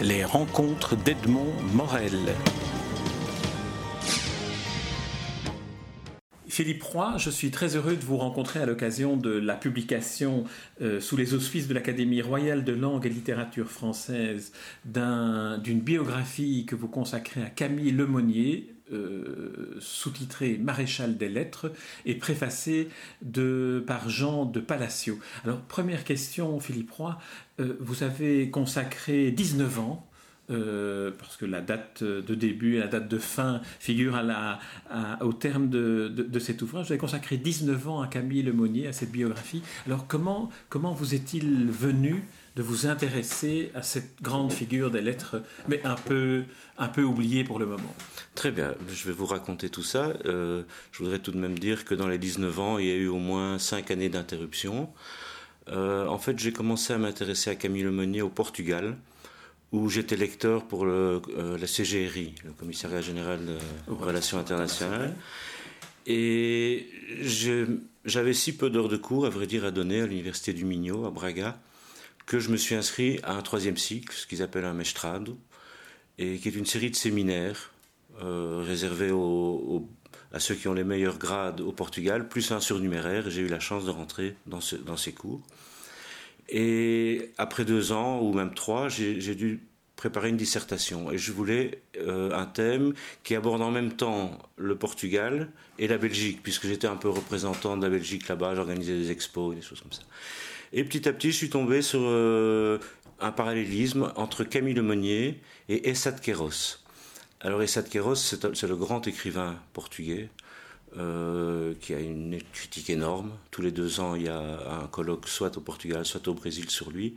Les rencontres d'Edmond Morel. Philippe Roy, je suis très heureux de vous rencontrer à l'occasion de la publication euh, sous les auspices de l'Académie royale de langue et littérature française d'une biographie que vous consacrez à Camille Lemonnier, euh, sous-titré Maréchal des lettres et préfacé de, par Jean de Palacio. Alors, première question, Philippe Roy, euh, vous avez consacré 19 ans euh, parce que la date de début et la date de fin figurent à la, au terme de, de, cet ouvrage. Vous avez consacré 19 ans à Camille Lemonnier, à cette biographie. Alors comment, comment vous est-il venu de vous intéresser à cette grande figure des lettres, mais un peu, un peu oubliée pour le moment Très bien, je vais vous raconter tout ça. Euh, je voudrais tout de même dire que dans les 19 ans, il y a eu au moins 5 années d'interruption. Euh, en fait, j'ai commencé à m'intéresser à Camille Lemonnier au Portugal où j'étais lecteur pour euh, la CGRI, le Commissariat général de relations internationales. Et j'avais si peu d'heures de cours, à vrai dire, à donner à l'université du Minho, à Braga, que je me suis inscrit à un troisième cycle, ce qu'ils appellent un mestrado, et qui est une série de séminaires euh, réservés à ceux qui ont les meilleurs grades au Portugal, plus un surnuméraire. J'ai eu la chance de rentrer dans, dans ces cours. Et après deux ans, ou même trois, j'ai dû préparer une dissertation. Et je voulais euh, un thème qui aborde en même temps le Portugal et la Belgique, puisque j'étais un peu représentant de la Belgique là-bas, j'organisais des expos et des choses comme ça. Et petit à petit, je suis tombé sur euh, un parallélisme entre Camille Lemonnier et Essad Queiroz. Alors Essad Queiroz, c'est le grand écrivain portugais, euh, qui a une critique énorme. Tous les deux ans, il y a un colloque soit au Portugal, soit au Brésil sur lui.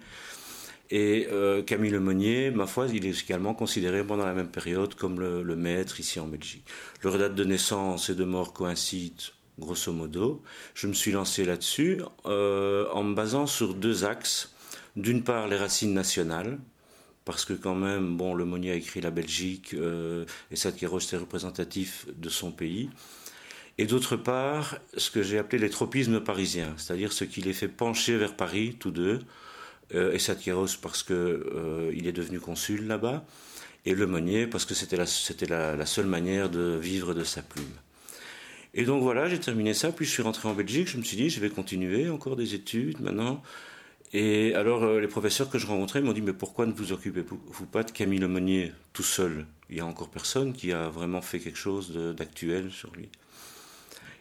Et euh, Camille Lemonnier, ma foi, il est également considéré pendant la même période comme le, maître ici en Belgique. Leur date de naissance et de mort coïncident grosso modo. Je me suis lancé là-dessus euh, en me basant sur deux axes. D'une part, les racines nationales, parce que quand même, bon, Lemonnier a écrit la Belgique et Sadkeros était représentatif de son pays et d'autre part ce que j'ai appelé les tropismes parisiens, c'est-à-dire ce qui les fait pencher vers Paris, tous deux, euh, et parce qu'il euh, est devenu consul là-bas, et Le Monnier parce que c'était la, la, seule manière de vivre de sa plume. Et donc voilà, j'ai terminé ça, puis je suis rentré en Belgique, je me suis dit, je vais continuer encore des études maintenant. Et alors euh, les professeurs que je rencontrais m'ont dit, mais pourquoi ne vous occupez-vous pas de Camille Lemonnier tout seul? Il y a encore personne qui a vraiment fait quelque chose d'actuel sur lui.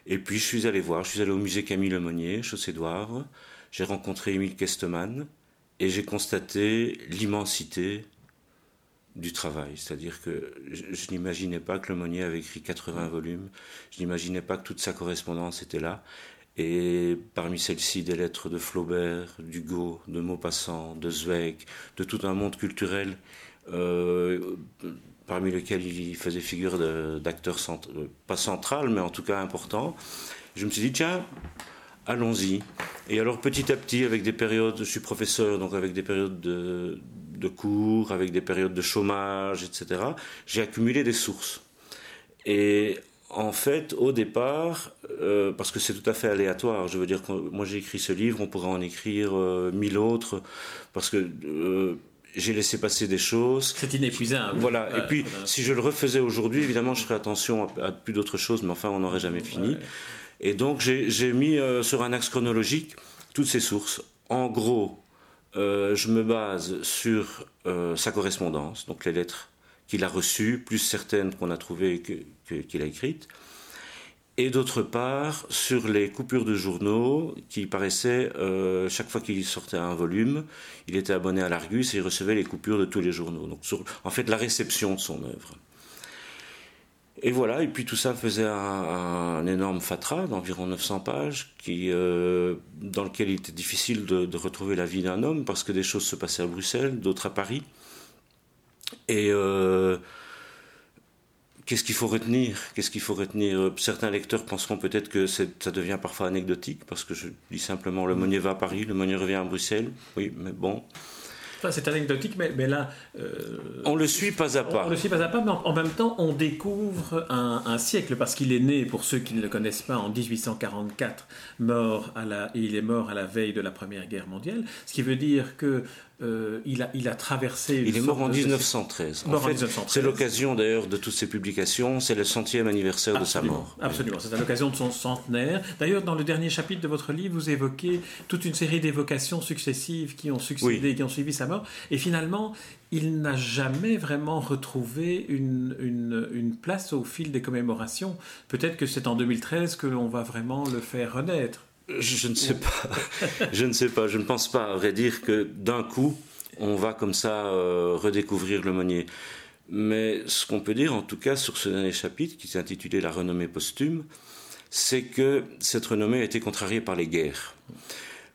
Et puis je suis allé voir, je suis allé au musée Camille Lemonnier, Chaussée d'Oivre, j'ai rencontré Émile Kesteman et j'ai constaté l'immensité du travail. C'est-à-dire que je, n'imaginais pas que Lemonnier avait écrit 80 volumes, je n'imaginais pas que toute sa correspondance était là. Et parmi celles-ci, des lettres de Flaubert, d'Hugo, de Maupassant, de Zweig, de tout un monde culturel euh, parmi lesquels il faisait figure d'acteur, euh, pas central, mais en tout cas important. Je me suis dit, tiens, allons-y. Et alors petit à petit, avec des périodes, je suis professeur, donc avec des périodes de, cours, avec des périodes de chômage, etc., j'ai accumulé des sources. Et en fait, au départ, euh, parce que c'est tout à fait aléatoire, je veux dire que moi j'ai écrit ce livre, on pourrait en écrire euh, mille autres, parce que j'ai laissé passer des choses. C'est inépuisable. Voilà. et puis, si je le refaisais aujourd'hui, évidemment, je ferais attention à, plus d'autres choses, mais enfin, on n'aurait jamais fini. Et donc, j'ai mis euh, sur un axe chronologique toutes ces sources. En gros, euh, je me base sur euh, sa correspondance, donc les lettres qu'il a reçues, plus certaines qu'on a trouvées qu'il a écrites et d'autre part sur les coupures de journaux qui paraissaient euh, chaque fois qu'il sortait un volume, il était abonné à l'Argus et il recevait les coupures de tous les journaux. Donc en fait la réception de son œuvre. Et voilà, et puis tout ça faisait un, énorme fatras d'environ 900 pages, euh, dans lequel il était difficile de, retrouver la vie d'un homme, parce que des choses se passaient à Bruxelles, d'autres à Paris. Et euh, Qu'est-ce qu'il faut retenir? Qu'est-ce qu'il faut retenir? Certains lecteurs penseront peut-être que ça devient parfois anecdotique, parce que je dis simplement le Monnier va à Paris, le Monnier revient à Bruxelles. Oui, mais bon. C'est anecdotique, mais, mais là. Euh, on le suit pas à pas. On, le suit pas à pas, mais en, même temps, on découvre un, siècle, parce qu'il est né, pour ceux qui ne le connaissent pas, en 1844, mort à la, et il est mort à la veille de la Première Guerre mondiale, ce qui veut dire que euh, il, a, il a traversé. il est mort en 1913. En fait, c'est l'occasion d'ailleurs de toutes ces publications, c'est le centième anniversaire de sa mort. Absolument, c'est à l'occasion de son centenaire. D'ailleurs, dans le dernier chapitre de votre livre, vous évoquez toute une série d'évocations successives qui ont succédé, qui ont suivi sa mort. Et finalement, il n'a jamais vraiment retrouvé une, une, une, place au fil des commémorations. Peut-être que c'est en 2013 que l'on va vraiment le faire renaître. Je, ne sais pas. je ne sais pas. Je ne pense pas, à vrai dire, que d'un coup, on va comme ça euh, redécouvrir le Monnier. Mais ce qu'on peut dire, en tout cas, sur ce dernier chapitre, qui s'intitulait La renommée posthume, c'est que cette renommée a été contrariée par les guerres.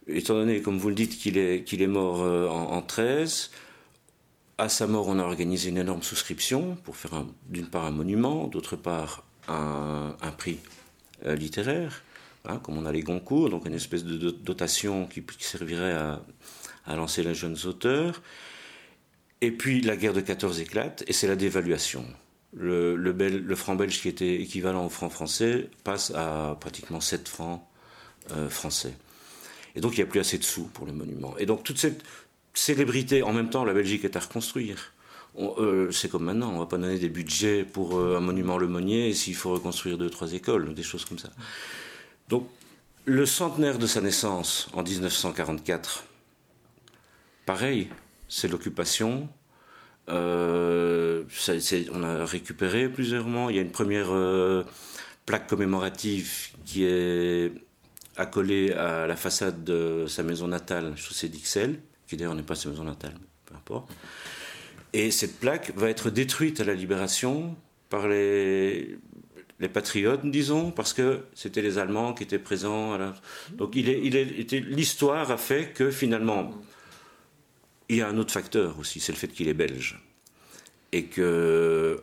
Étant donné, comme vous le dites, qu'il est, qu'il est mort euh, en, en 13, à sa mort, on a organisé une énorme souscription pour faire d'une part un monument, d'autre part un, un prix euh, littéraire. Hein, comme on a les Goncourt, donc une espèce de dotation qui, servirait à, lancer les jeunes auteurs. Et puis la guerre de 14 éclate, et c'est la dévaluation. Le, franc belge qui était équivalent au franc français passe à pratiquement 7 francs euh, français. Et donc il n'y a plus assez de sous pour le monument. Et donc toute cette célébrité, en même temps la Belgique est à reconstruire. Euh, c'est comme maintenant, on ne va pas donner des budgets pour euh, un monument Le Monnier s'il faut reconstruire deux, trois écoles, des choses comme ça. Donc, le centenaire de sa naissance en 1944, pareil, c'est l'occupation. Euh, on a récupéré plusieurs Il y a une première euh, plaque commémorative qui est accolée à la façade de sa maison natale, chaussée d'Ixelles, qui d'ailleurs n'est pas sa maison natale, peu importe. Et cette plaque va être détruite à la libération par les, les patriotes, disons, parce que c'était les Allemands qui étaient présents. Donc l'histoire a fait que finalement, il y a un autre facteur aussi, c'est le fait qu'il est belge. Et que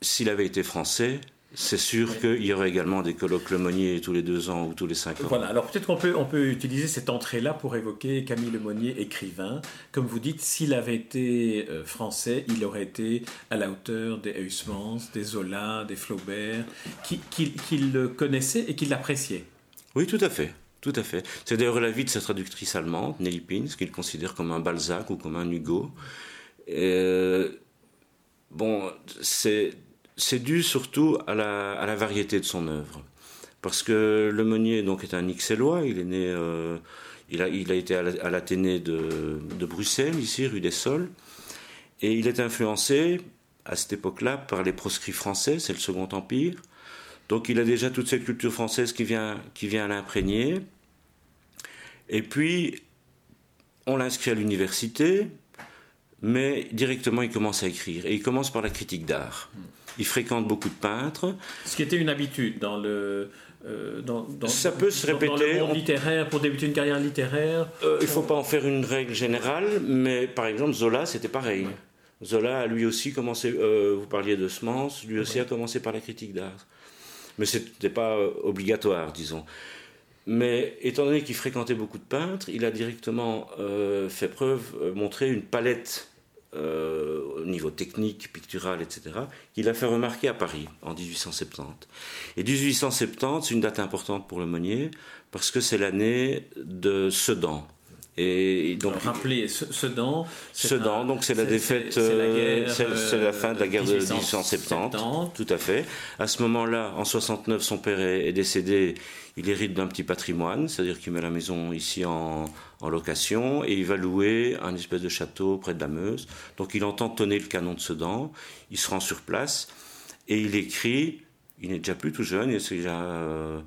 s'il avait été français, c'est sûr qu'il y aurait également des colloques Lemonnier tous les deux ans ou tous les cinq ans. Voilà, alors peut-être qu'on peut, on peut utiliser cette entrée-là pour évoquer Camille Lemonnier, écrivain. Comme vous dites, s'il avait été euh, français, il aurait été à la hauteur des Huysmans, des Zola, des Flaubert, qu'il qui, le connaissait et qu'il l'appréciait. Oui, tout à fait. Tout à fait. C'est d'ailleurs l'avis de sa traductrice allemande, Nelly Pins, qu'il considère comme un Balzac ou comme un Hugo. Euh, bon, c'est c'est dû surtout à la, variété de son œuvre. Parce que Le Meunier donc, est un Ixellois, il est né, euh, il, a, été à l'Athénée de, Bruxelles, ici, rue des Sols, et il est influencé, à cette époque-là, par les proscrits français, c'est le Second Empire. Donc il a déjà toute cette culture française qui vient, qui vient l'imprégner. Et puis, on l'inscrit à l'université, mais directement il commence à écrire. Et il commence par la critique d'art. Il fréquente beaucoup de peintres. Ce qui était une habitude dans le. Euh, dans, ça peut se répéter. Dans le monde littéraire, pour débuter une carrière littéraire. Euh, il ne faut pas en faire une règle générale, mais par exemple, Zola, c'était pareil. Zola a lui aussi commencé, euh, vous parliez de Semence, lui aussi a commencé par la critique d'art. Mais ce n'était pas obligatoire, disons. Mais étant donné qu'il fréquentait beaucoup de peintres, il a directement fait preuve, montré une palette euh, au niveau technique, pictural, etc., qu'il a fait remarquer à Paris en 1870. Et 1870, c'est une date importante pour le Monnier, parce que c'est l'année de Sedan. Et donc, rappelez, Sedan. Sedan, donc c'est la défaite, euh, c'est la, fin de la guerre de 1870, tout à fait. À ce moment-là, en 69, son père est, est décédé. Il hérite d'un petit patrimoine, c'est-à-dire qu'il met la maison ici en, en location et il va louer un espèce de château près de la Meuse. Donc il entend tonner le canon de Sedan, il se rend sur place et il écrit, il n'est déjà plus tout jeune, il déjà, euh,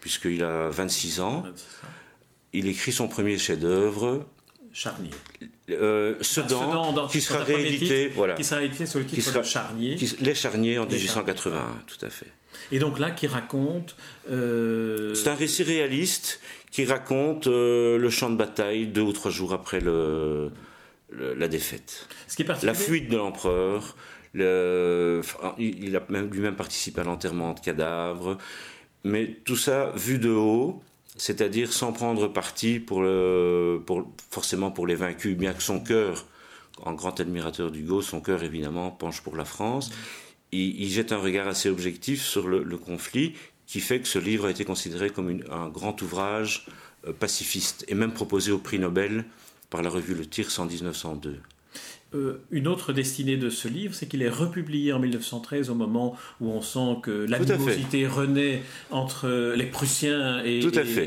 puisqu'il a 26 ans, il écrit son premier chef-d'œuvre. Charnier. Euh, Sedan, qui sera réédité, voilà, qui sera réédité sous le titre de Charnier. les Charniers en 1881, tout à fait. Et donc là, qui raconte. Euh, C'est un récit réaliste qui raconte euh, le champ de bataille deux ou trois jours après le, la défaite. Ce qui est la fuite de l'empereur. Le, il a même, lui-même participé à l'enterrement de cadavres. Mais tout ça vu de haut, c'est-à-dire sans prendre parti forcément pour les vaincus, bien que son cœur, en grand admirateur d'Hugo, son cœur évidemment penche pour la France. Il, jette un regard assez objectif sur le, conflit qui fait que ce livre a été considéré comme un grand ouvrage euh, pacifiste et même proposé au prix Nobel par la revue Le Tir en 1902. Euh, une autre destinée de ce livre, c'est qu'il est republié en 1913 au moment où on sent que l'animosité renaît entre les Prussiens et,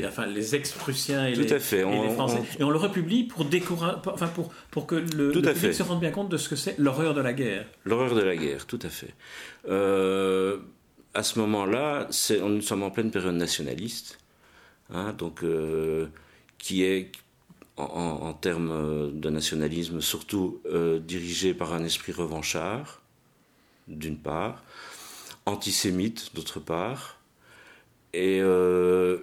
enfin les ex-Prussiens et, les, Français. Et on le republie pour enfin pour, pour que le, public se rende bien compte de ce que c'est l'horreur de la guerre. L'horreur de la guerre, tout à fait. Euh, à ce moment-là, nous sommes en pleine période nationaliste, hein, donc euh, qui est en, termes euh, de nationalisme, surtout euh, dirigé par un esprit revanchard, d'une part, antisémite, d'autre part, et euh,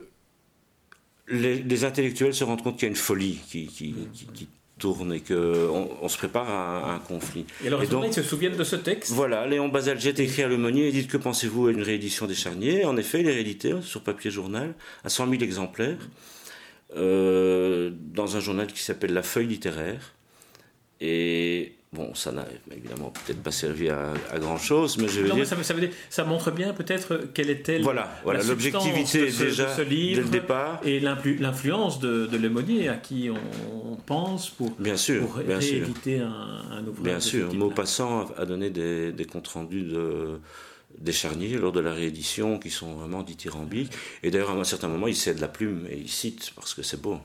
les, intellectuels se rendent compte qu'il y a une folie qui, qui, tourne et qu'on on se prépare à, un conflit. Et alors, ils se souviennent de ce texte? Voilà, Léon Basalget écrit à Lemonnier et dit Que pensez-vous à une réédition des Charniers? En effet, il est réédité sur papier journal à 100 000 exemplaires. Euh, dans un journal qui s'appelle La Feuille littéraire. Et bon, ça n'a évidemment peut-être pas servi à, grand chose, mais je veux dire. Ça, ça, ça, montre bien peut-être quelle était voilà, voilà, l'objectivité déjà de ce livre dès le départ et l'influence de, de à qui on pense pour, bien sûr, pour bien Un, un, ouvrage. Bien sûr, Maupassant a donné des, des comptes rendus de des charniers lors de la réédition qui sont vraiment dithyrambiques. Et d'ailleurs, à un certain moment, il cède la plume et il cite parce que c'est beau.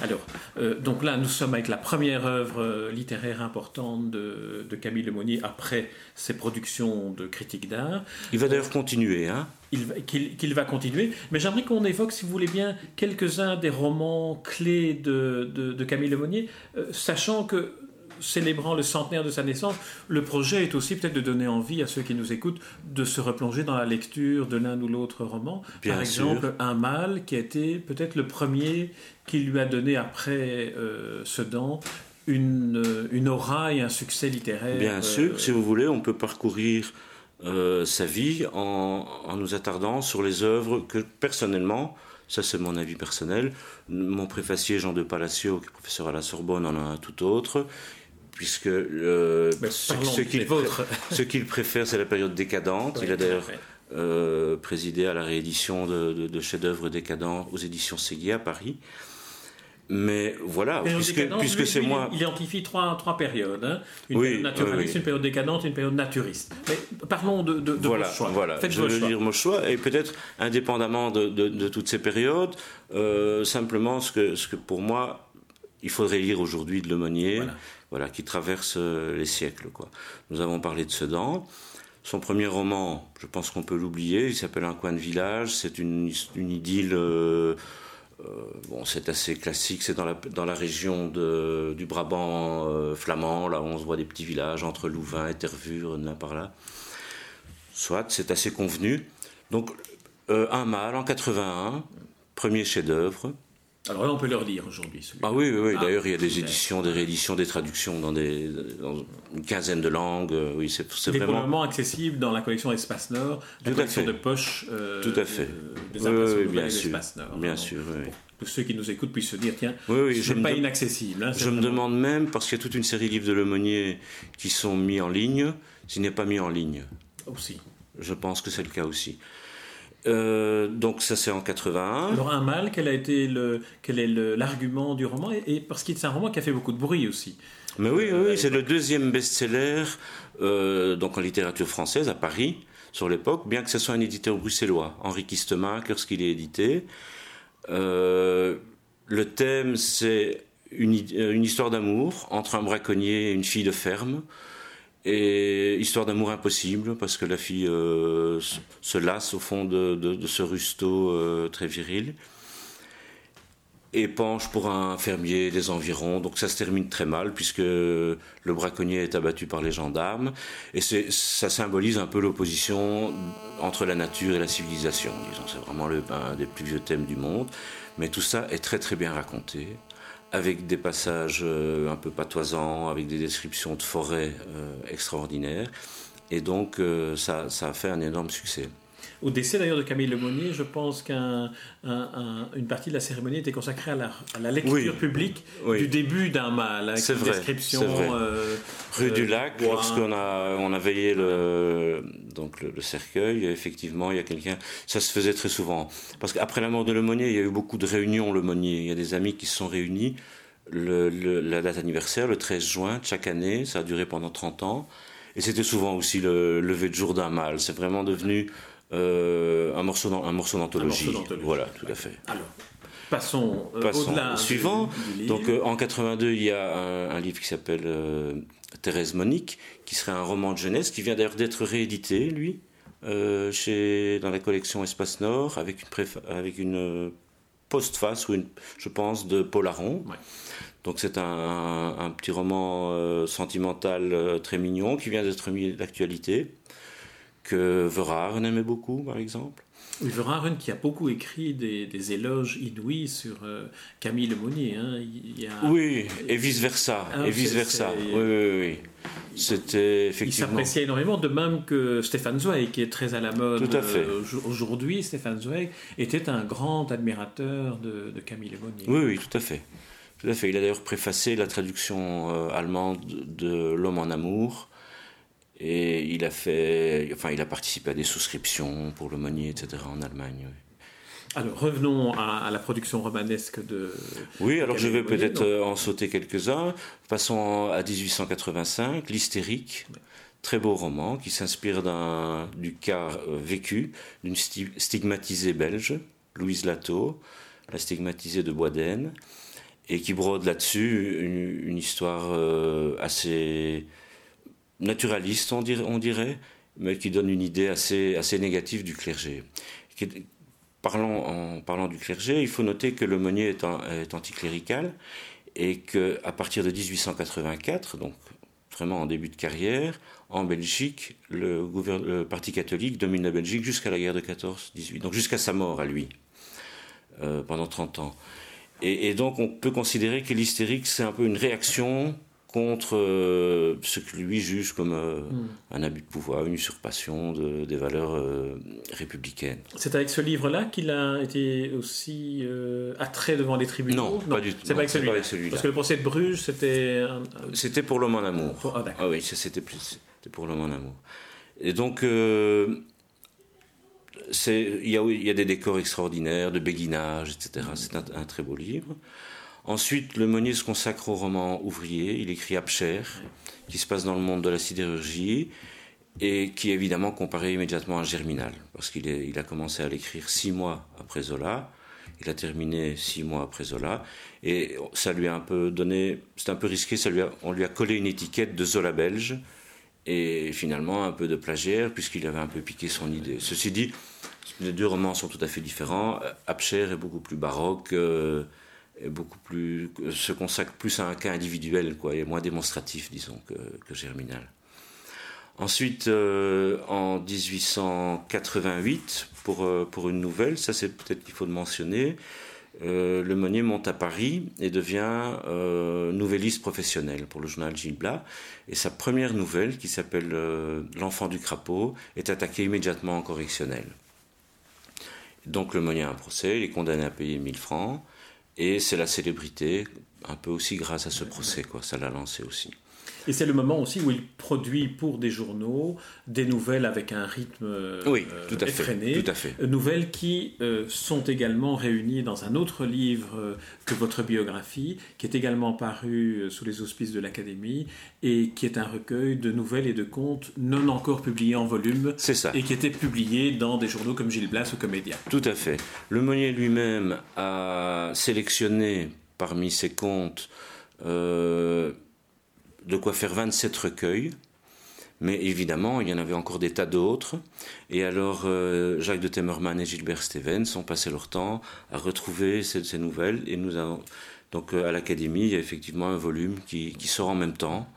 Alors, euh, donc là, nous sommes avec la première œuvre euh, littéraire importante de, Camille Lemonnier après ses productions de critique d'art. Il va d'ailleurs continuer, hein Qu'il va continuer. Mais j'aimerais qu'on évoque, si vous voulez bien, quelques-uns des romans clés de, de, Camille Lemonnier, euh, sachant que célébrant le centenaire de sa naissance, le projet est aussi peut-être de donner envie à ceux qui nous écoutent de se replonger dans la lecture de l'un ou l'autre roman. Par exemple, Un mâle qui a été peut-être le premier qui lui a donné après euh, Sedan une, une aura et un succès littéraire. Bien euh, sûr, si vous voulez, on peut parcourir euh, sa vie en, en, nous attardant sur les œuvres que personnellement, ça c'est mon avis personnel, mon préfacier Jean de Palacio, qui est professeur à la Sorbonne, en a un tout autre puisque euh, ce, qu'il préfère, c'est la période décadente. Il a d'ailleurs euh, présidé à la réédition de, de, chefs-d'œuvre décadents aux éditions Séguier à Paris. Mais voilà, puisque, c'est moi. Il identifie trois, trois périodes. Hein. Une période naturaliste, une période décadente une période naturiste. Mais parlons de, de, voilà, choix. Voilà, je veux dire mon choix. Et peut-être, indépendamment de, toutes ces périodes, euh, simplement ce que, ce que pour moi, il faudrait lire aujourd'hui de Lemonnier. Voilà voilà, qui traverse euh, les siècles. Quoi. Nous avons parlé de Sedan. Son premier roman, je pense qu'on peut l'oublier, il s'appelle Un coin de village, c'est une, une, idylle, euh, euh, bon, c'est assez classique, c'est dans la, dans la région de, du Brabant flamand, là où on se voit des petits villages entre Louvain et Tervure, là par là. Soit, c'est assez convenu. Donc, Un mâle en 81, premier chef-d'œuvre, alors là, on peut leur lire aujourd'hui. Ah oui, oui, oui. Ah, d'ailleurs, il y a des éditions, des rééditions, des traductions dans, des, une quinzaine de langues. Euh, oui, c'est, vraiment... accessible dans la collection Espace Nord, la collection de poche euh, Tout à fait. des oui, bien sûr. Nord. Bien sûr, oui. Pour ceux qui nous écoutent puissent se dire, tiens, oui, je pas inaccessible. Hein, je me demande même, parce qu'il y a toute une série de livres de Lemonnier qui sont mis en ligne, s'il n'est pas mis en ligne. Aussi. Je pense que c'est le cas aussi. Euh, donc ça c'est en 81. Alors un mal, quel a été le, quel est l'argument du roman? Et, parce qu'il c'est un roman qui a fait beaucoup de bruit aussi. Mais oui, oui, c'est le deuxième best-seller euh, donc en littérature française à Paris sur l'époque, bien que ce soit un éditeur bruxellois, Henri Kistemaker, lorsqu'il est édité. Euh, le thème c'est une, une histoire d'amour entre un braconnier et une fille de ferme. Et histoire d'amour impossible, parce que la fille euh, se lasse au fond de, ce rusto euh, très viril. Et penche pour un fermier des environs. Donc ça se termine très mal, puisque le braconnier est abattu par les gendarmes. Et ça symbolise un peu l'opposition entre la nature et la civilisation. C'est vraiment un des plus vieux thèmes du monde. Mais tout ça est très très bien raconté avec des passages euh, un peu patoisants, avec des descriptions de forêts euh, extraordinaires. Et donc, euh, ça, ça, a fait un énorme succès. Au décès d'ailleurs de Camille Lemonnier, je pense qu'une partie de la cérémonie était consacrée à la, lecture publique du début d'un mal, avec une description. Euh, Rue du Lac, lorsqu'on a, on a veillé le, donc le, cercueil, effectivement, il y a quelqu'un. Ça se faisait très souvent. Parce qu'après la mort de Lemonnier, il y a eu beaucoup de réunions Lemonnier. Il y a des amis qui se sont réunis. Le, la date anniversaire, le 13 juin chaque année, ça a duré pendant 30 ans. Et c'était souvent aussi le lever de jour d'un mal. C'est vraiment devenu euh, un morceau d'anthologie. Voilà, tout à fait. Alors, passons, euh, au suivant. Donc, euh, en 82, il y a un, livre qui s'appelle Thérèse Monique, qui serait un roman de jeunesse, qui vient d'ailleurs d'être réédité, lui, chez, dans la collection Espace Nord, avec une, avec une postface, ou une, je pense, de Paul Aron. Donc c'est un, petit roman sentimental très mignon qui vient d'être mis d'actualité que Verhaeren aimait beaucoup, par exemple. Oui, Verhaeren qui a beaucoup écrit des, éloges inouïs sur euh, Camille Lemonnier. Hein. Il Oui, et vice-versa. Ah, et vice-versa. Oui, oui, oui. C'était effectivement... Il s'appréciait énormément, de même que Stéphane Zweig, qui est très à la mode Tout à fait. Euh, aujourd'hui. Stéphane Zweig était un grand admirateur de, Camille Lemonnier. Oui, oui, tout à fait. Tout à fait. Il a d'ailleurs préfacé la traduction euh, allemande de L'homme en amour et il a fait, enfin, il a participé à des souscriptions pour le Monnier, etc. en Allemagne. Alors revenons à, la production romanesque de. Oui, alors je vais peut-être euh, en sauter quelques-uns. Passons à 1885, L'hystérique. Très beau roman qui s'inspire du cas euh, vécu d'une stigmatisée belge, Louise Lato, la stigmatisée de Boisdaine, et qui brode là-dessus une, histoire euh, assez naturaliste, on dirait, mais qui donne une idée assez, négative du clergé. Parlons, en parlant du clergé, il faut noter que le Meunier est, est anticlérical et qu'à partir de 1884, donc vraiment en début de carrière, en Belgique, le, Parti catholique domine la Belgique jusqu'à la guerre de 14-18, donc jusqu'à sa mort à lui, euh, pendant 30 ans. Et, et, donc on peut considérer que l'hystérique, c'est un peu une réaction contre euh, ce que lui juge comme euh, hmm. un abus de pouvoir, une usurpation de, des valeurs euh, républicaines. C'est avec ce livre-là qu'il a été aussi attrait devant les tribunaux? Non, pas du tout. C'est pas avec celui-là. Parce que le procès de Bruges, c'était. C'était pour l'homme en amour. Ah, ah, oui, c'était pour l'homme en amour. Et donc. il y, a, il y a des décors extraordinaires, de béguinage, etc. C'est un, très beau livre. Ensuite, le Meunier se consacre au roman ouvrier. Il écrit Abcher, qui se passe dans le monde de la sidérurgie et qui est évidemment comparé immédiatement à Germinal, parce qu'il il a commencé à l'écrire six mois après Zola. Il a terminé six mois après Zola. Et ça lui a un peu donné. C'est un peu risqué, on lui a collé une étiquette de Zola belge. Et finalement, un peu de plagiaire, puisqu'il avait un peu piqué son idée. Ceci dit, les deux romans sont tout à fait différents. Abcher est beaucoup plus baroque. Euh, beaucoup plus, se consacre plus à un cas individuel, quoi, et moins démonstratif, disons, que, Germinal. Ensuite, euh, en 1888, pour, euh, pour une nouvelle, ça c'est peut-être qu'il faut le mentionner, euh, le Monnier monte à Paris et devient nouvelliste professionnel pour le journal Gilles Blas. Et sa première nouvelle, qui s'appelle L'enfant du crapaud, est attaquée immédiatement en correctionnel. Donc le Monnier a un procès, il est condamné à payer 1000 francs. Et c'est la célébrité, un peu aussi grâce à ce procès, quoi. Ça l'a lancé aussi. Et c'est le moment aussi où il produit pour des journaux des nouvelles avec un rythme euh, oui, tout à effréné. Fait, tout à fait. Euh, nouvelles qui euh, sont également réunies dans un autre livre que votre biographie, qui est également paru sous les auspices de l'Académie et qui est un recueil de nouvelles et de contes non encore publiés en volume. C'est ça. Et qui était publié dans des journaux comme Gilles Blas ou Comédia. Tout à fait. Le Monnier lui-même a sélectionné parmi ses contes de quoi faire 27 recueils. Mais évidemment, il y en avait encore des tas d'autres. Et alors, euh, Jacques de Temmerman et Gilbert Stevens ont passé leur temps à retrouver ces, nouvelles. Et nous avons, donc, euh, à l'Académie, il y a effectivement un volume qui, sort en même temps.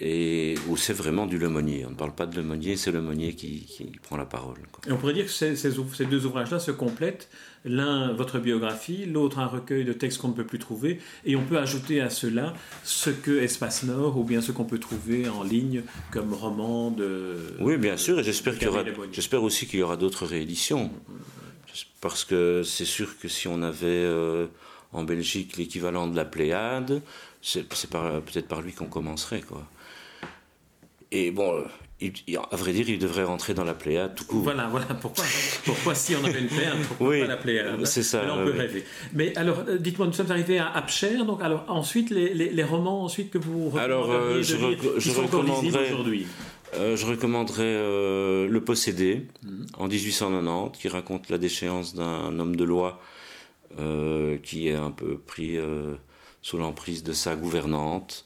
Et où c'est vraiment du Lemonnier. On ne parle pas de Lemonnier, c'est Lemonnier qui, qui prend la parole. Et on pourrait dire que ces, ces, deux ouvrages-là se complètent. L'un, votre biographie, l'autre, un recueil de textes qu'on ne peut plus trouver. Et on peut ajouter à cela ce que Espace Nord, ou bien ce qu'on peut trouver en ligne comme roman de. Oui, bien sûr, et j'espère, qu'il y aura, j'espère aussi qu'il y aura d'autres rééditions. Parce que c'est sûr que si on avait euh, en Belgique l'équivalent de la Pléiade, c'est, peut-être par lui qu'on commencerait. quoi. Et bon, à vrai dire, il devrait rentrer dans la Pléiade tout court. Voilà, voilà. Pourquoi, pourquoi si on avait une Pléiade, pourquoi pas la Pléiade C'est ça. Mais on peut rêver. Mais alors, euh, dites-moi, nous sommes arrivés à Apcher, donc alors ensuite, les, les, romans ensuite que vous alors, euh, je, je recommanderais aujourd'hui. Euh, je recommanderais Le Possédé, mhm. en 1890, qui raconte la déchéance d'un homme de loi qui est un peu pris sous l'emprise de sa gouvernante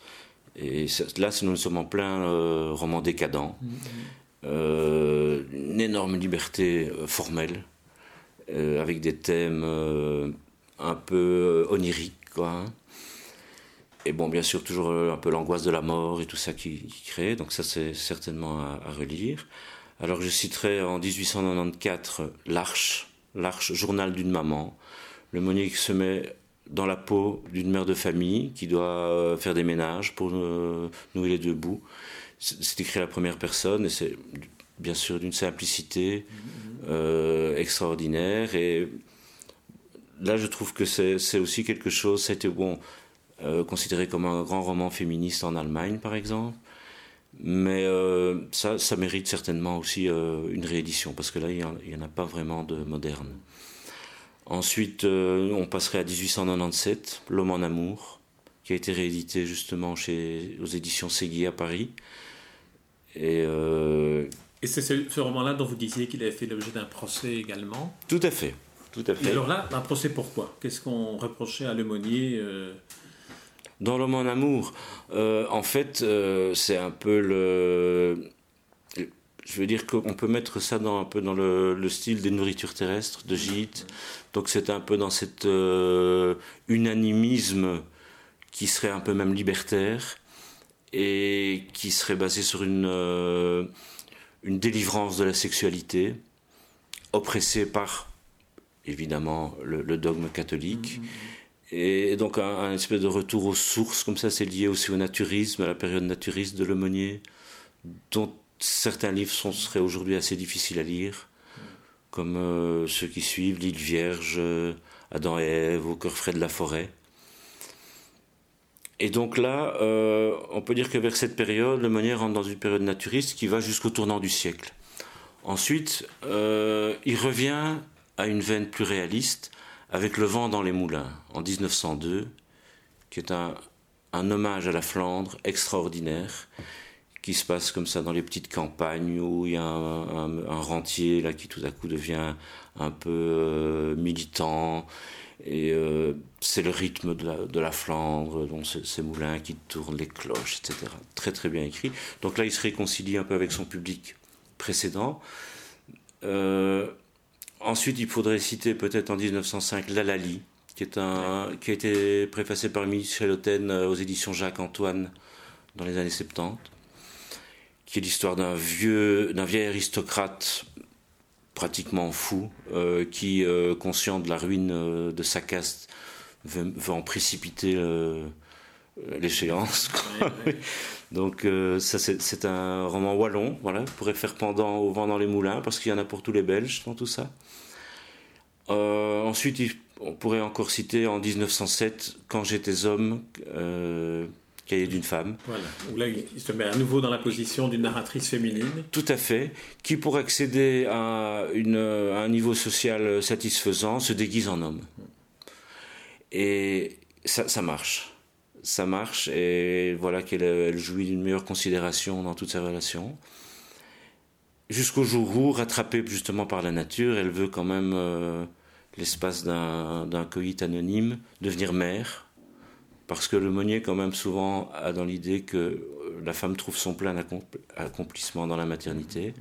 et là, nous sommes en plein euh, roman décadent. Mm-hmm. Euh, une énorme liberté euh, formelle, avec des thèmes un peu oniriques, quoi. Hein. Et bon, bien sûr, toujours un peu l'angoisse de la mort et tout ça qui, crée. Donc ça, c'est certainement à, à, relire. Alors je citerai en 1894 L'Arche, L'Arche, journal d'une maman. Le monique se met dans la peau d'une mère de famille qui doit euh, faire des ménages pour euh, nouer les deux bouts. C'est écrit à la première personne et c'est bien sûr d'une simplicité euh, extraordinaire. Et là, je trouve que c'est aussi quelque chose, c'était bon, considéré comme un grand roman féministe en Allemagne, par exemple. Mais ça, ça mérite certainement aussi une réédition, parce que là, il n'y en, a pas vraiment de moderne. Ensuite, euh, on passerait à 1897, L'homme en amour, qui a été réédité justement chez, aux éditions Séguier à Paris. Et, euh, Et c'est ce, roman-là dont vous disiez qu'il avait fait l'objet d'un procès également Tout à fait. Tout à fait. Et alors là, un procès pourquoi Qu'est-ce qu'on reprochait à Lemonnier euh? Dans L'homme en amour, en fait, c'est un peu le je veux dire qu'on peut mettre ça un peu dans le, style des nourritures terrestres de gîte. Donc c'est un peu dans cet euh, unanimisme qui serait un peu même libertaire et qui serait basé sur une, euh, une délivrance de la sexualité, oppressée par évidemment le, dogme catholique. Et donc un, un, espèce de retour aux sources, comme ça c'est lié aussi au naturisme, à la période naturiste de l'aumônier, dont certains livres sont, seraient aujourd'hui assez difficiles à lire, comme euh, ceux qui suivent, L'île Vierge, euh, Adam et Ève, Au cœur frais de la forêt. Et donc là, euh, on peut dire que vers cette période, le Monnier rentre dans une période naturiste qui va jusqu'au tournant du siècle. Ensuite, il revient à une veine plus réaliste avec Le vent dans les moulins en 1902, qui est un hommage à la Flandre extraordinaire qui se passe comme ça dans les petites campagnes où il y a un, rentier là qui tout à coup devient un peu euh, militant et euh, c'est le rythme de la, de la Flandre, donc ces moulins qui tournent, les cloches, etc. Très très bien écrit. Donc là, il se réconcilie un peu avec son public précédent. Euh, ensuite, il faudrait citer peut-être en 1905 Lalali, qui, est un, qui a été préfacé par Michel Hotten aux éditions Jacques Antoine dans les années 70 qui est l'histoire d'un vieux, d'un vieil aristocrate pratiquement fou, euh, qui, euh, conscient de la ruine euh, de sa caste, veut, en précipiter l'échéance. Donc ça, c'est un roman wallon, voilà, pourrait faire pendant au vent dans les moulins, parce qu'il y en a pour tous les Belges dans tout ça. ensuite, on pourrait encore citer en 1907, Quand j'étais homme, Cahier d'une femme. Voilà. Où là, il se met à nouveau dans la position d'une narratrice féminine. Tout à fait. Qui, pour accéder à, une, un niveau social satisfaisant, se déguise en homme. Et ça, ça marche. Ça marche. Et voilà qu'elle elle jouit d'une meilleure considération dans toutes ses relations. Jusqu'au jour où, rattrapée justement par la nature, elle veut quand même, euh, l'espace d'un coït anonyme, devenir mère parce que le Monnier, quand même, souvent a dans l'idée que la femme trouve son plein accomplissement dans la maternité.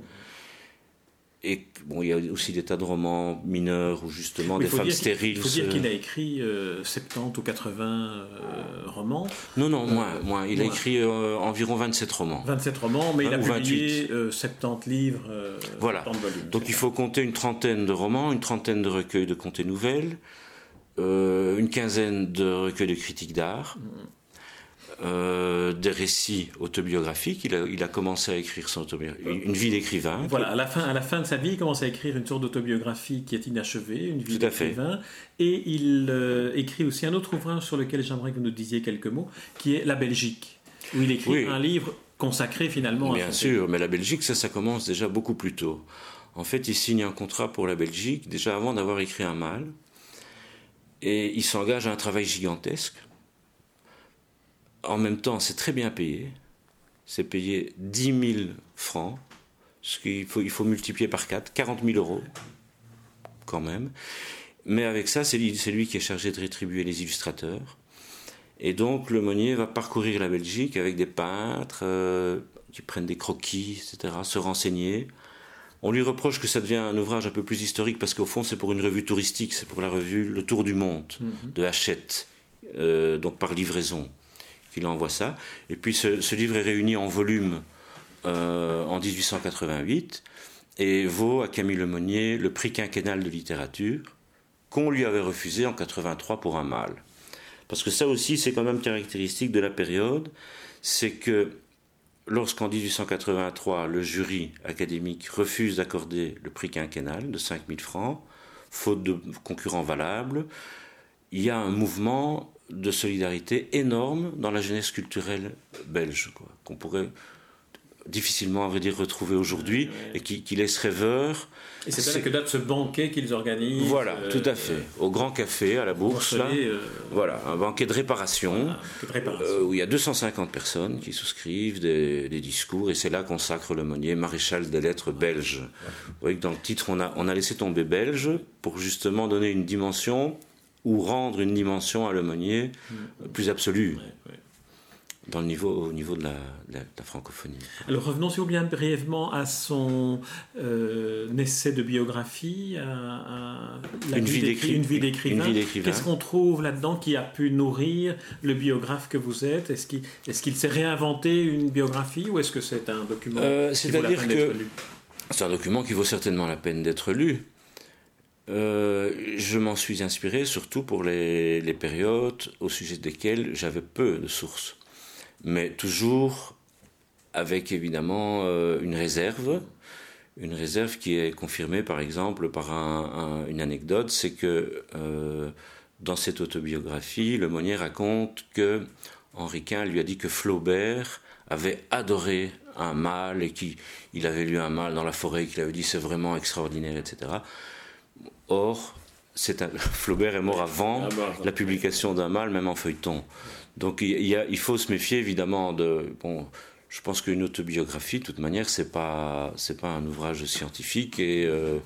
et bon, il y a aussi des tas de romans mineurs ou justement des femmes stériles. Il faut dire qu'il a écrit 70 ou 80 romans. Non, non, moins. moins. Il a écrit environ 27 romans. 27 romans, mais il a publié 70 livres. voilà. Donc il faut compter une trentaine de romans, une trentaine de recueils de contes et nouvelles, une quinzaine de recueils de critiques d'art. Mm. Euh, des récits autobiographiques. Il a, il a, commencé à écrire son une vie d'écrivain. Voilà, à la, fin, à la fin de sa vie, il commence à écrire une sorte d'autobiographie qui est inachevée, une vie d'écrivain. Et il euh, écrit aussi un autre ouvrage sur lequel j'aimerais que vous nous disiez quelques mots, qui est La Belgique, où il écrit un livre consacré finalement Bien sûr, mais la Belgique, ça, ça commence déjà beaucoup plus tôt. En fait, il signe un contrat pour la Belgique déjà avant d'avoir écrit un mal. Et il s'engage à un travail gigantesque en même temps, c'est très bien payé. C'est payé 10 000 francs, ce qu'il faut, il faut multiplier par 4, 40 000 euros, quand même. Mais avec ça, c'est lui, qui est chargé de rétribuer les illustrateurs. Et donc, le Monnier va parcourir la Belgique avec des peintres euh, qui prennent des croquis, etc., se renseigner. On lui reproche que ça devient un ouvrage un peu plus historique parce qu'au fond, c'est pour une revue touristique, c'est pour la revue Le Tour du Monde mhm. de Hachette, euh, donc par livraison qu'il envoie ça. Et puis ce, livre est réuni en volume euh, en 1888 et vaut à Camille Lemonnier le prix quinquennal de littérature qu'on lui avait refusé en 83 pour un mâle. Parce que ça aussi, c'est quand même caractéristique de la période, c'est que lorsqu'en 1883, le jury académique refuse d'accorder le prix quinquennal de 5000 francs, faute de concurrents valables, il y a un mouvement de solidarité énorme dans la jeunesse culturelle belge, qu'on pourrait difficilement, à vrai dire, retrouver aujourd'hui et qui, qui, laisse rêveur. Et c'est là que date ce banquet qu'ils organisent. Voilà, euh, tout à fait. Au Grand Café, à la Bourse, là. Euh, voilà, un banquet de réparation, euh, où il y a 250 personnes qui souscrivent des, discours et c'est là qu'on sacre le Monnier, maréchal des lettres belges. Vous voyez que dans le titre, on a, on a laissé tomber belge pour justement donner une dimension ou rendre une dimension à l'aumônier mm. plus absolue. Dans le niveau, au niveau de la, francophonie. Alors revenons, si vous bien, brièvement à son euh, essai de biographie, à, une, vie d'écrivain. Qu'est-ce qu'on trouve là-dedans qui a pu nourrir le biographe que vous êtes? Est-ce qu'il est s'est réinventé une biographie ou est-ce que c'est un document euh, C'est-à-dire que c'est un document qui vaut certainement la peine d'être lu. Euh, je m'en suis inspiré surtout pour les, périodes au sujet desquelles j'avais peu de sources, mais toujours avec évidemment euh, une réserve, une réserve qui est confirmée par exemple par une anecdote, c'est que euh, dans cette autobiographie, le Monnier raconte que Henri Quint lui a dit que Flaubert avait adoré un mâle et qu'il avait lu un mâle dans la forêt, qu'il avait dit c'est vraiment extraordinaire, etc. Or, un, Flaubert est mort avant ah la publication d'un mâle, même en feuilleton. Donc il, faut se méfier évidemment de. Bon, je pense qu'une autobiographie, de toute manière, c'est pas pas un ouvrage scientifique et euh,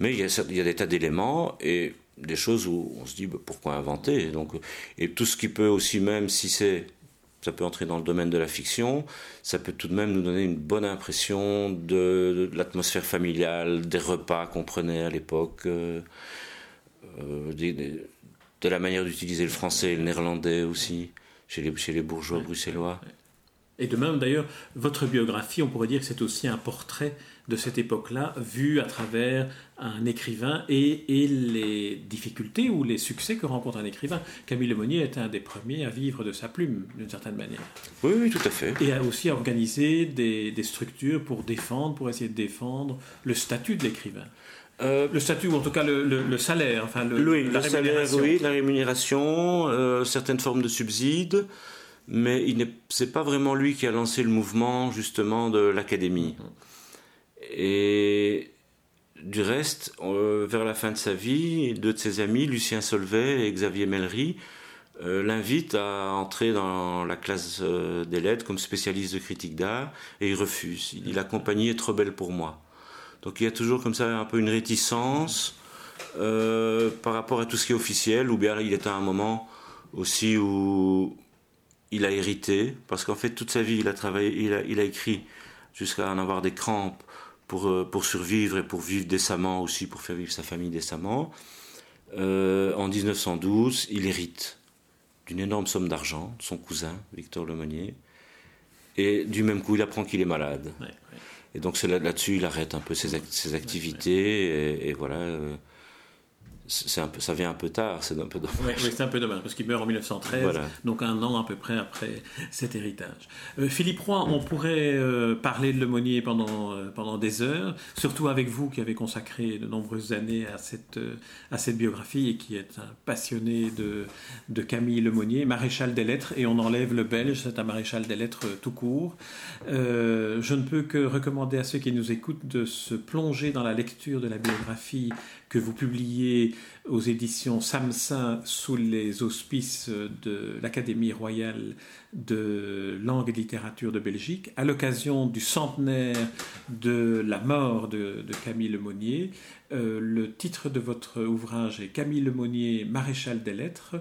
mais il y, a, des tas d'éléments et des choses où on se dit bah, pourquoi inventer? Donc et tout ce qui peut aussi même si c'est ça peut entrer dans le domaine de la fiction, ça peut tout de même nous donner une bonne impression de, l'atmosphère familiale, des repas qu'on prenait à l'époque, euh, euh, de la manière d'utiliser le français et le néerlandais aussi, chez les, chez les bourgeois bruxellois. Et de même, d'ailleurs, votre biographie, on pourrait dire que c'est aussi un portrait de cette époque-là, vu à travers un écrivain et, les difficultés ou les succès que rencontre un écrivain. Camille Lemonnier est un des premiers à vivre de sa plume, d'une certaine manière. Oui, oui, tout à fait. Et a aussi organisé des, des structures pour défendre, pour essayer de défendre le statut de l'écrivain. Euh, le statut, ou en tout cas le, le, salaire, enfin le, oui, la salaire, oui, la rémunération, euh, certaines formes de subsides mais il n'est pas vraiment lui qui a lancé le mouvement justement de l'académie. Et du reste, euh, vers la fin de sa vie, deux de ses amis, Lucien Solvay et Xavier Mellery, l'invitent à entrer dans la classe des lettres comme spécialiste de critique d'art et il refuse. Il dit la compagnie est trop belle pour moi. Donc il y a toujours comme ça un peu une réticence par rapport à tout ce qui est officiel, ou bien il est à un moment aussi où il a hérité, parce qu'en fait toute sa vie il a travaillé, il a, il a écrit jusqu'à en avoir des crampes pour, pour survivre et pour vivre décemment aussi, pour faire vivre sa famille décemment. en 1912, il hérite d'une énorme somme d'argent de son cousin, Victor Lemonnier. Et du même coup, il apprend qu'il est malade. Et donc, là-dessus, il arrête un peu ses, activités. Et, voilà c'est un peu, ça vient un peu tard, c'est un peu dommage. Oui, c'est un peu dommage, parce qu'il meurt en 1913, donc un an à peu près après cet héritage. Euh, Philippe Roy, on pourrait euh, parler de l'aumônier pendant, euh, pendant des heures, surtout avec vous qui avez consacré de nombreuses années à cette, à cette biographie et qui êtes un passionné de, de Camille Lemonnier, maréchal des lettres, et on enlève le belge, c'est un maréchal des lettres tout court. je ne peux que recommander à ceux qui nous écoutent de se plonger dans la lecture de la biographie que vous publiez aux éditions Samsin sous les auspices de l'Académie royale de langue et littérature de Belgique, à l'occasion du centenaire de la mort de, Camille Lemonnier. Euh, le titre de votre ouvrage est Camille Lemonnier, maréchal des lettres,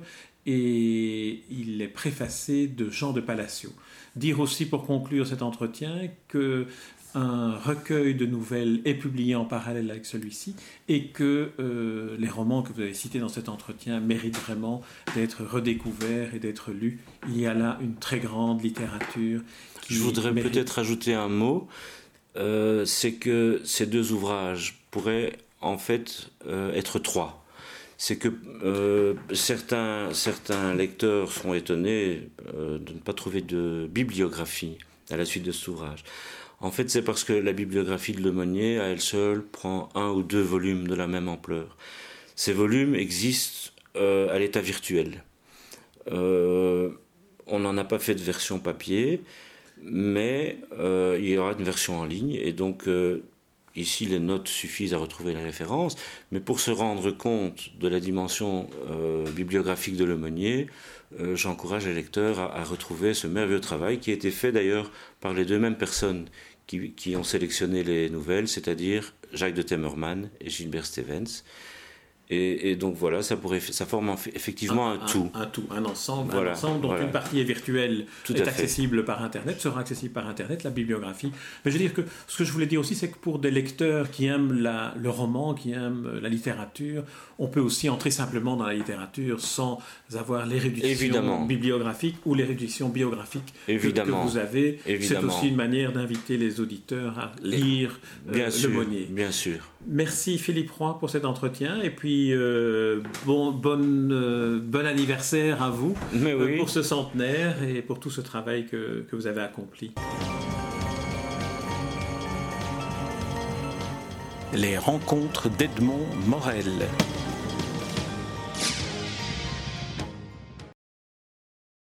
et il est préfacé de Jean de Palacio. Dire aussi pour conclure cet entretien que un recueil de nouvelles est publié en parallèle avec celui-ci et que euh, les romans que vous avez cités dans cet entretien méritent vraiment d'être redécouverts et d'être lus. Il y a là une très grande littérature. Qui Je voudrais peut-être ajouter un mot. Euh, c'est que ces deux ouvrages pourraient en fait euh, être trois. C'est que certains, certains lecteurs seront étonnés de ne pas trouver de bibliographie à la suite de cet ouvrage. En fait, c'est parce que la bibliographie de Lemonnier, à elle seule, prend un ou deux volumes de la même ampleur. Ces volumes existent euh, à l'état virtuel. Euh, on n'en a pas fait de version papier, mais euh, il y aura une version en ligne, et donc ici les notes suffisent à retrouver les références, mais pour se rendre compte de la dimension bibliographique de Lemonnier, j'encourage les lecteurs à, retrouver ce merveilleux travail qui a été fait d'ailleurs par les deux mêmes personnes qui, ont sélectionné les nouvelles, c'est-à-dire Jacques de Temmerman et Gilbert Stevens. Et, donc voilà, ça, pourrait, ça forme effectivement un, tout. Un, tout, un ensemble. un ensemble dont une partie est virtuelle, tout est accessible par Internet, sera accessible par Internet, la bibliographie. Mais je veux dire que ce que je voulais dire aussi, c'est que pour des lecteurs qui aiment la, le roman, qui aiment la littérature, on peut aussi entrer simplement dans la littérature sans avoir l'érudition bibliographique ou l'érudition biographique Évidemment. Que, vous avez. C'est aussi une manière d'inviter les auditeurs à lire euh, bien le Monnier. Bien sûr. Merci Philippe Roy pour cet entretien et puis euh, bon, bon, euh, bon anniversaire à vous pour ce centenaire et pour tout ce travail que, que vous avez accompli. Les rencontres d'Edmond Morel.